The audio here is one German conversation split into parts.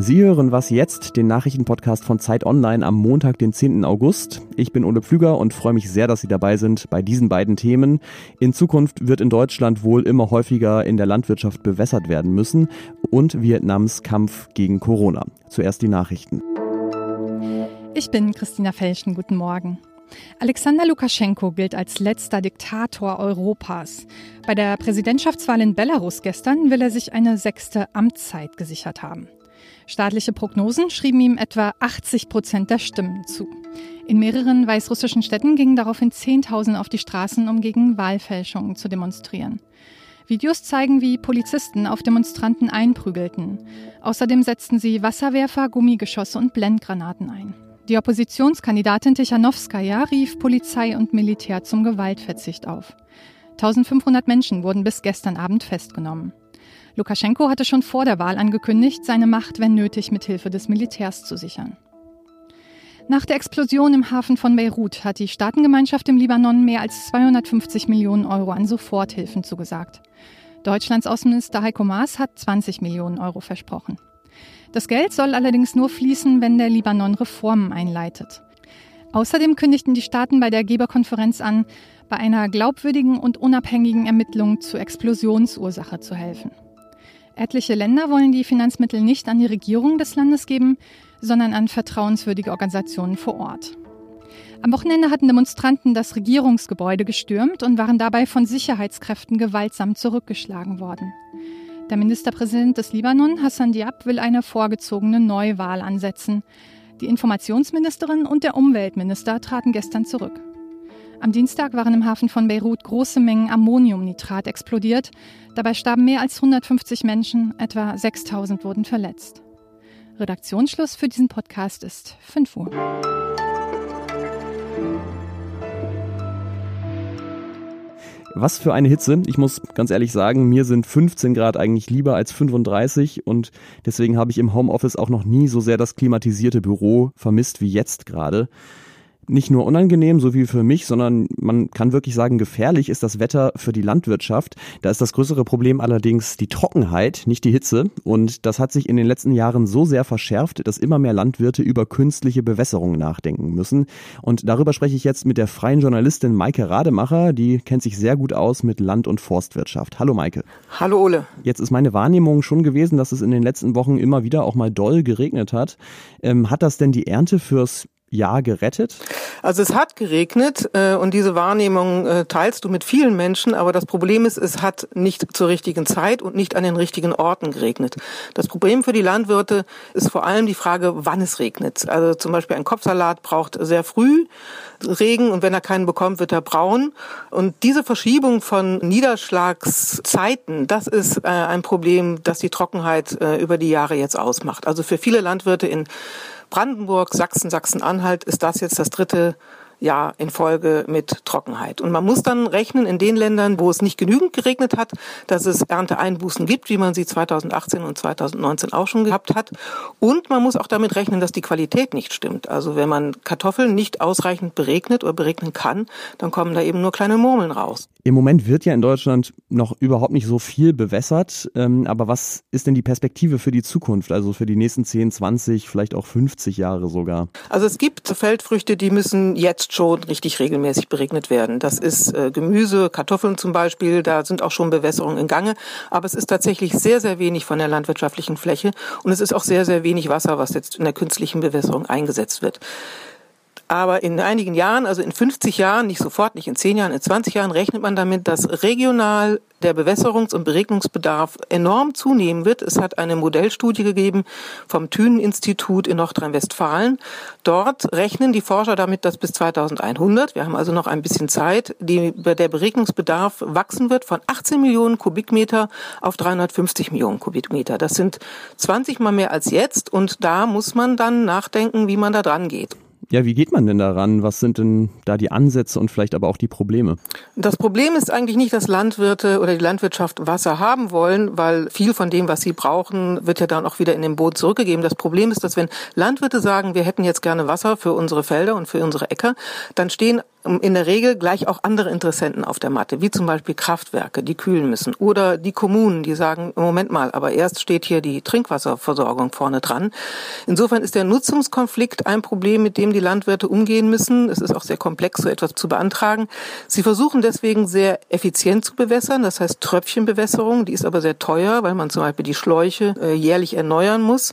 Sie hören was jetzt, den Nachrichtenpodcast von Zeit Online am Montag, den 10. August. Ich bin Ole Pflüger und freue mich sehr, dass Sie dabei sind bei diesen beiden Themen. In Zukunft wird in Deutschland wohl immer häufiger in der Landwirtschaft bewässert werden müssen und Vietnams Kampf gegen Corona. Zuerst die Nachrichten. Ich bin Christina Felschen. Guten Morgen. Alexander Lukaschenko gilt als letzter Diktator Europas. Bei der Präsidentschaftswahl in Belarus gestern will er sich eine sechste Amtszeit gesichert haben. Staatliche Prognosen schrieben ihm etwa 80 Prozent der Stimmen zu. In mehreren weißrussischen Städten gingen daraufhin Zehntausend auf die Straßen, um gegen Wahlfälschungen zu demonstrieren. Videos zeigen, wie Polizisten auf Demonstranten einprügelten. Außerdem setzten sie Wasserwerfer, Gummigeschosse und Blendgranaten ein. Die Oppositionskandidatin Tichanowskaja rief Polizei und Militär zum Gewaltverzicht auf. 1500 Menschen wurden bis gestern Abend festgenommen. Lukaschenko hatte schon vor der Wahl angekündigt, seine Macht, wenn nötig, mit Hilfe des Militärs zu sichern. Nach der Explosion im Hafen von Beirut hat die Staatengemeinschaft im Libanon mehr als 250 Millionen Euro an Soforthilfen zugesagt. Deutschlands Außenminister Heiko Maas hat 20 Millionen Euro versprochen. Das Geld soll allerdings nur fließen, wenn der Libanon Reformen einleitet. Außerdem kündigten die Staaten bei der Geberkonferenz an, bei einer glaubwürdigen und unabhängigen Ermittlung zur Explosionsursache zu helfen. Etliche Länder wollen die Finanzmittel nicht an die Regierung des Landes geben, sondern an vertrauenswürdige Organisationen vor Ort. Am Wochenende hatten Demonstranten das Regierungsgebäude gestürmt und waren dabei von Sicherheitskräften gewaltsam zurückgeschlagen worden. Der Ministerpräsident des Libanon, Hassan Diab, will eine vorgezogene Neuwahl ansetzen. Die Informationsministerin und der Umweltminister traten gestern zurück. Am Dienstag waren im Hafen von Beirut große Mengen Ammoniumnitrat explodiert. Dabei starben mehr als 150 Menschen, etwa 6000 wurden verletzt. Redaktionsschluss für diesen Podcast ist 5 Uhr. Was für eine Hitze. Ich muss ganz ehrlich sagen, mir sind 15 Grad eigentlich lieber als 35 und deswegen habe ich im Homeoffice auch noch nie so sehr das klimatisierte Büro vermisst wie jetzt gerade nicht nur unangenehm, so wie für mich, sondern man kann wirklich sagen, gefährlich ist das Wetter für die Landwirtschaft. Da ist das größere Problem allerdings die Trockenheit, nicht die Hitze. Und das hat sich in den letzten Jahren so sehr verschärft, dass immer mehr Landwirte über künstliche Bewässerung nachdenken müssen. Und darüber spreche ich jetzt mit der freien Journalistin Maike Rademacher. Die kennt sich sehr gut aus mit Land- und Forstwirtschaft. Hallo Maike. Hallo Ole. Jetzt ist meine Wahrnehmung schon gewesen, dass es in den letzten Wochen immer wieder auch mal doll geregnet hat. Ähm, hat das denn die Ernte fürs Jahr gerettet? Also es hat geregnet äh, und diese Wahrnehmung äh, teilst du mit vielen Menschen, aber das Problem ist, es hat nicht zur richtigen Zeit und nicht an den richtigen Orten geregnet. Das Problem für die Landwirte ist vor allem die Frage, wann es regnet. Also zum Beispiel ein Kopfsalat braucht sehr früh Regen und wenn er keinen bekommt, wird er braun. Und diese Verschiebung von Niederschlagszeiten, das ist äh, ein Problem, das die Trockenheit äh, über die Jahre jetzt ausmacht. Also für viele Landwirte in Brandenburg, Sachsen, Sachsen-Anhalt. Ist das jetzt das dritte Jahr in Folge mit Trockenheit. Und man muss dann rechnen in den Ländern, wo es nicht genügend geregnet hat, dass es Ernteeinbußen gibt, wie man sie 2018 und 2019 auch schon gehabt hat. Und man muss auch damit rechnen, dass die Qualität nicht stimmt. Also wenn man Kartoffeln nicht ausreichend beregnet oder beregnen kann, dann kommen da eben nur kleine Murmeln raus. Im Moment wird ja in Deutschland noch überhaupt nicht so viel bewässert. Ähm, aber was ist denn die Perspektive für die Zukunft, also für die nächsten 10, 20, vielleicht auch 50 Jahre sogar? Also es gibt Feldfrüchte, die müssen jetzt jetzt schon richtig regelmäßig beregnet werden. Das ist äh, Gemüse, Kartoffeln zum Beispiel, da sind auch schon Bewässerungen in Gange. Aber es ist tatsächlich sehr, sehr wenig von der landwirtschaftlichen Fläche und es ist auch sehr, sehr wenig Wasser, was jetzt in der künstlichen Bewässerung eingesetzt wird. Aber in einigen Jahren, also in 50 Jahren, nicht sofort, nicht in 10 Jahren, in 20 Jahren rechnet man damit, dass regional der Bewässerungs- und Beregnungsbedarf enorm zunehmen wird. Es hat eine Modellstudie gegeben vom Thünen-Institut in Nordrhein-Westfalen. Dort rechnen die Forscher damit, dass bis 2100, wir haben also noch ein bisschen Zeit, die, der Beregnungsbedarf wachsen wird von 18 Millionen Kubikmeter auf 350 Millionen Kubikmeter. Das sind 20 mal mehr als jetzt und da muss man dann nachdenken, wie man da dran geht. Ja, wie geht man denn daran? Was sind denn da die Ansätze und vielleicht aber auch die Probleme? Das Problem ist eigentlich nicht, dass Landwirte oder die Landwirtschaft Wasser haben wollen, weil viel von dem, was sie brauchen, wird ja dann auch wieder in den Boden zurückgegeben. Das Problem ist, dass wenn Landwirte sagen, wir hätten jetzt gerne Wasser für unsere Felder und für unsere Äcker, dann stehen in der Regel gleich auch andere Interessenten auf der Matte, wie zum Beispiel Kraftwerke, die kühlen müssen, oder die Kommunen, die sagen, Moment mal, aber erst steht hier die Trinkwasserversorgung vorne dran. Insofern ist der Nutzungskonflikt ein Problem, mit dem die Landwirte umgehen müssen. Es ist auch sehr komplex, so etwas zu beantragen. Sie versuchen deswegen sehr effizient zu bewässern, das heißt Tröpfchenbewässerung, die ist aber sehr teuer, weil man zum Beispiel die Schläuche äh, jährlich erneuern muss.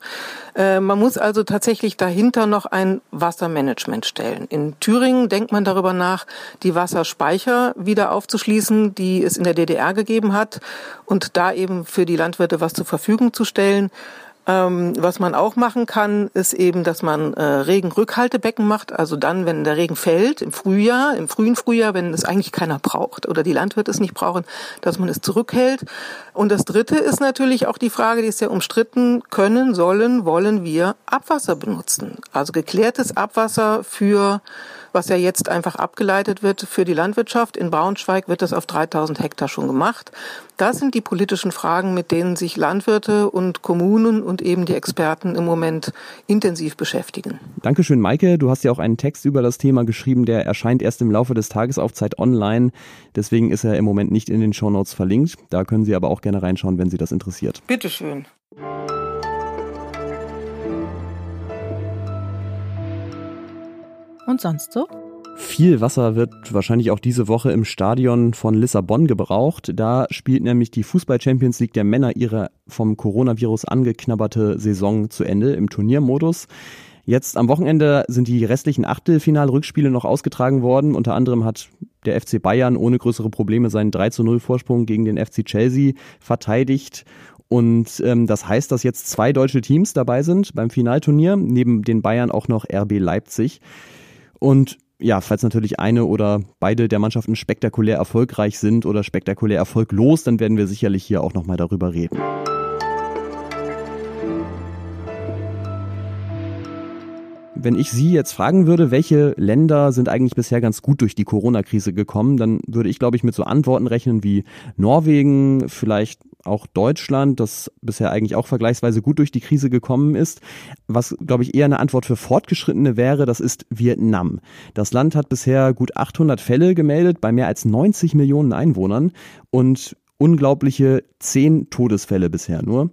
Äh, man muss also tatsächlich dahinter noch ein Wassermanagement stellen. In Thüringen denkt man darüber nach, die Wasserspeicher wieder aufzuschließen, die es in der DDR gegeben hat und da eben für die Landwirte was zur Verfügung zu stellen. Ähm, was man auch machen kann, ist eben, dass man äh, Regenrückhaltebecken macht. Also dann, wenn der Regen fällt, im Frühjahr, im frühen Frühjahr, wenn es eigentlich keiner braucht oder die Landwirte es nicht brauchen, dass man es zurückhält. Und das Dritte ist natürlich auch die Frage, die ist ja umstritten, können, sollen, wollen wir Abwasser benutzen? Also geklärtes Abwasser für was ja jetzt einfach abgeleitet wird für die Landwirtschaft. In Braunschweig wird das auf 3000 Hektar schon gemacht. Das sind die politischen Fragen, mit denen sich Landwirte und Kommunen und eben die Experten im Moment intensiv beschäftigen. Dankeschön, Maike. Du hast ja auch einen Text über das Thema geschrieben, der erscheint erst im Laufe des Tages auf Zeit online. Deswegen ist er im Moment nicht in den Shownotes verlinkt. Da können Sie aber auch gerne reinschauen, wenn Sie das interessiert. Bitteschön. Und sonst so? Viel Wasser wird wahrscheinlich auch diese Woche im Stadion von Lissabon gebraucht. Da spielt nämlich die Fußball Champions League der Männer ihre vom Coronavirus angeknabberte Saison zu Ende im Turniermodus. Jetzt am Wochenende sind die restlichen Achtelfinalrückspiele noch ausgetragen worden. Unter anderem hat der FC Bayern ohne größere Probleme seinen 3 zu 0 Vorsprung gegen den FC Chelsea verteidigt. Und ähm, das heißt, dass jetzt zwei deutsche Teams dabei sind beim Finalturnier, neben den Bayern auch noch RB Leipzig. Und ja, falls natürlich eine oder beide der Mannschaften spektakulär erfolgreich sind oder spektakulär erfolglos, dann werden wir sicherlich hier auch nochmal darüber reden. Wenn ich Sie jetzt fragen würde, welche Länder sind eigentlich bisher ganz gut durch die Corona-Krise gekommen, dann würde ich, glaube ich, mit so Antworten rechnen wie Norwegen, vielleicht auch Deutschland, das bisher eigentlich auch vergleichsweise gut durch die Krise gekommen ist. Was, glaube ich, eher eine Antwort für Fortgeschrittene wäre, das ist Vietnam. Das Land hat bisher gut 800 Fälle gemeldet bei mehr als 90 Millionen Einwohnern und unglaubliche 10 Todesfälle bisher nur.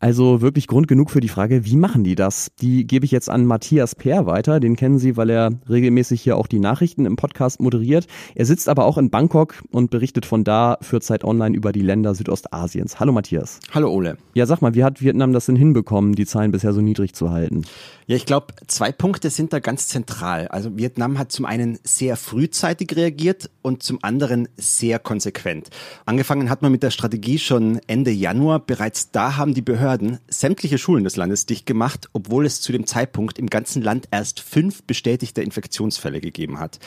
Also wirklich Grund genug für die Frage, wie machen die das? Die gebe ich jetzt an Matthias Peer weiter. Den kennen Sie, weil er regelmäßig hier auch die Nachrichten im Podcast moderiert. Er sitzt aber auch in Bangkok und berichtet von da für Zeit Online über die Länder Südostasiens. Hallo Matthias. Hallo Ole. Ja, sag mal, wie hat Vietnam das denn hinbekommen, die Zahlen bisher so niedrig zu halten? Ja, ich glaube, zwei Punkte sind da ganz zentral. Also Vietnam hat zum einen sehr frühzeitig reagiert und zum anderen sehr konsequent. Angefangen hat man mit der Strategie schon Ende Januar. Bereits da haben die Behörden Behörden sämtliche Schulen des Landes dicht gemacht, obwohl es zu dem Zeitpunkt im ganzen Land erst fünf bestätigte Infektionsfälle gegeben hat.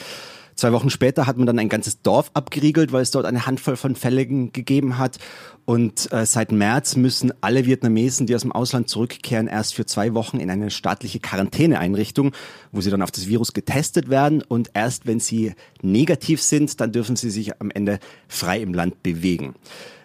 Zwei Wochen später hat man dann ein ganzes Dorf abgeriegelt, weil es dort eine Handvoll von Fällen gegeben hat. Und äh, seit März müssen alle Vietnamesen, die aus dem Ausland zurückkehren, erst für zwei Wochen in eine staatliche Quarantäneeinrichtung, wo sie dann auf das Virus getestet werden. Und erst wenn sie negativ sind, dann dürfen sie sich am Ende frei im Land bewegen.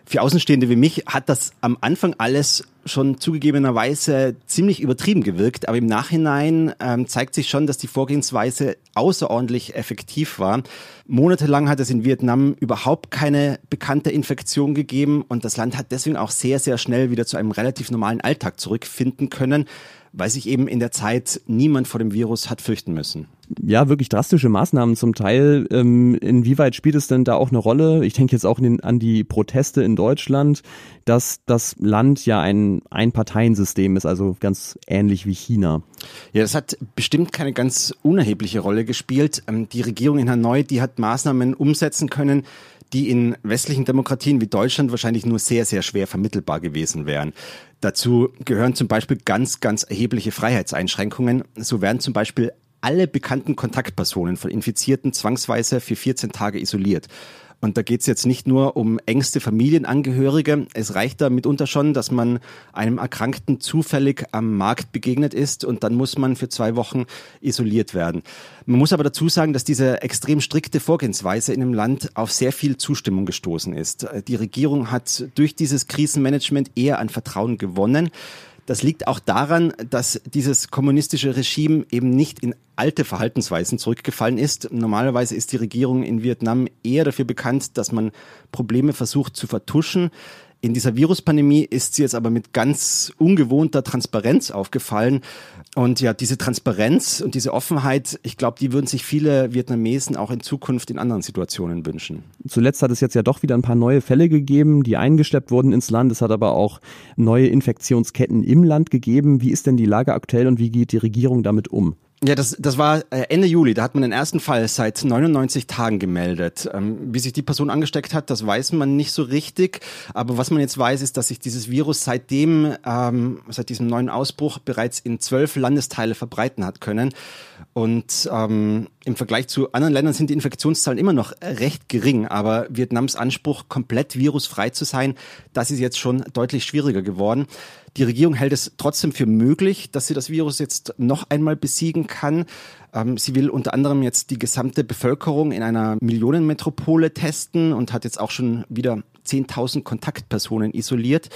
Für Außenstehende wie mich hat das am Anfang alles schon zugegebenerweise ziemlich übertrieben gewirkt, aber im Nachhinein ähm, zeigt sich schon, dass die Vorgehensweise außerordentlich effektiv war. Monatelang hat es in Vietnam überhaupt keine bekannte Infektion gegeben und das Land hat deswegen auch sehr, sehr schnell wieder zu einem relativ normalen Alltag zurückfinden können weil sich eben in der Zeit niemand vor dem Virus hat fürchten müssen. Ja, wirklich drastische Maßnahmen zum Teil. Ähm, inwieweit spielt es denn da auch eine Rolle? Ich denke jetzt auch an die Proteste in Deutschland, dass das Land ja ein Einparteiensystem ist, also ganz ähnlich wie China. Ja, das hat bestimmt keine ganz unerhebliche Rolle gespielt. Ähm, die Regierung in Hanoi, die hat Maßnahmen umsetzen können, die in westlichen Demokratien wie Deutschland wahrscheinlich nur sehr, sehr schwer vermittelbar gewesen wären. Dazu gehören zum Beispiel ganz, ganz erhebliche Freiheitseinschränkungen. So werden zum Beispiel alle bekannten Kontaktpersonen von Infizierten zwangsweise für 14 Tage isoliert. Und da geht es jetzt nicht nur um engste Familienangehörige. Es reicht da mitunter schon, dass man einem Erkrankten zufällig am Markt begegnet ist und dann muss man für zwei Wochen isoliert werden. Man muss aber dazu sagen, dass diese extrem strikte Vorgehensweise in dem Land auf sehr viel Zustimmung gestoßen ist. Die Regierung hat durch dieses Krisenmanagement eher an Vertrauen gewonnen. Das liegt auch daran, dass dieses kommunistische Regime eben nicht in alte Verhaltensweisen zurückgefallen ist. Normalerweise ist die Regierung in Vietnam eher dafür bekannt, dass man Probleme versucht zu vertuschen. In dieser Viruspandemie ist sie jetzt aber mit ganz ungewohnter Transparenz aufgefallen. Und ja, diese Transparenz und diese Offenheit, ich glaube, die würden sich viele Vietnamesen auch in Zukunft in anderen Situationen wünschen. Zuletzt hat es jetzt ja doch wieder ein paar neue Fälle gegeben, die eingeschleppt wurden ins Land. Es hat aber auch neue Infektionsketten im Land gegeben. Wie ist denn die Lage aktuell und wie geht die Regierung damit um? Ja, das, das war äh, Ende Juli. Da hat man den ersten Fall seit 99 Tagen gemeldet. Ähm, wie sich die Person angesteckt hat, das weiß man nicht so richtig. Aber was man jetzt weiß, ist, dass sich dieses Virus seitdem, ähm, seit diesem neuen Ausbruch bereits in zwölf Landesteile verbreiten hat können. Und ähm, im Vergleich zu anderen Ländern sind die Infektionszahlen immer noch recht gering. Aber Vietnams Anspruch, komplett virusfrei zu sein, das ist jetzt schon deutlich schwieriger geworden. Die Regierung hält es trotzdem für möglich, dass sie das Virus jetzt noch einmal besiegen kann. Ähm, sie will unter anderem jetzt die gesamte Bevölkerung in einer Millionenmetropole testen und hat jetzt auch schon wieder 10.000 Kontaktpersonen isoliert.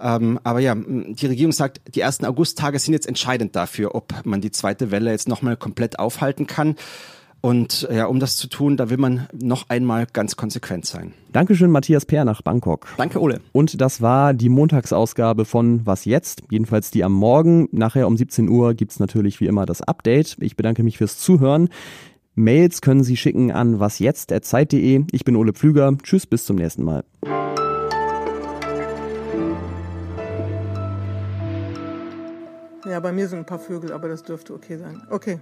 Ähm, aber ja, die Regierung sagt, die ersten Augusttage sind jetzt entscheidend dafür, ob man die zweite Welle jetzt nochmal komplett aufhalten kann. Und ja, um das zu tun, da will man noch einmal ganz konsequent sein. Dankeschön, Matthias Peer nach Bangkok. Danke, Ole. Und das war die Montagsausgabe von Was jetzt? Jedenfalls die am Morgen. Nachher um 17 Uhr gibt's natürlich wie immer das Update. Ich bedanke mich fürs Zuhören. Mails können Sie schicken an wasjetzt.zeit.de. Ich bin Ole Pflüger. Tschüss, bis zum nächsten Mal. Ja, bei mir sind ein paar Vögel, aber das dürfte okay sein. Okay.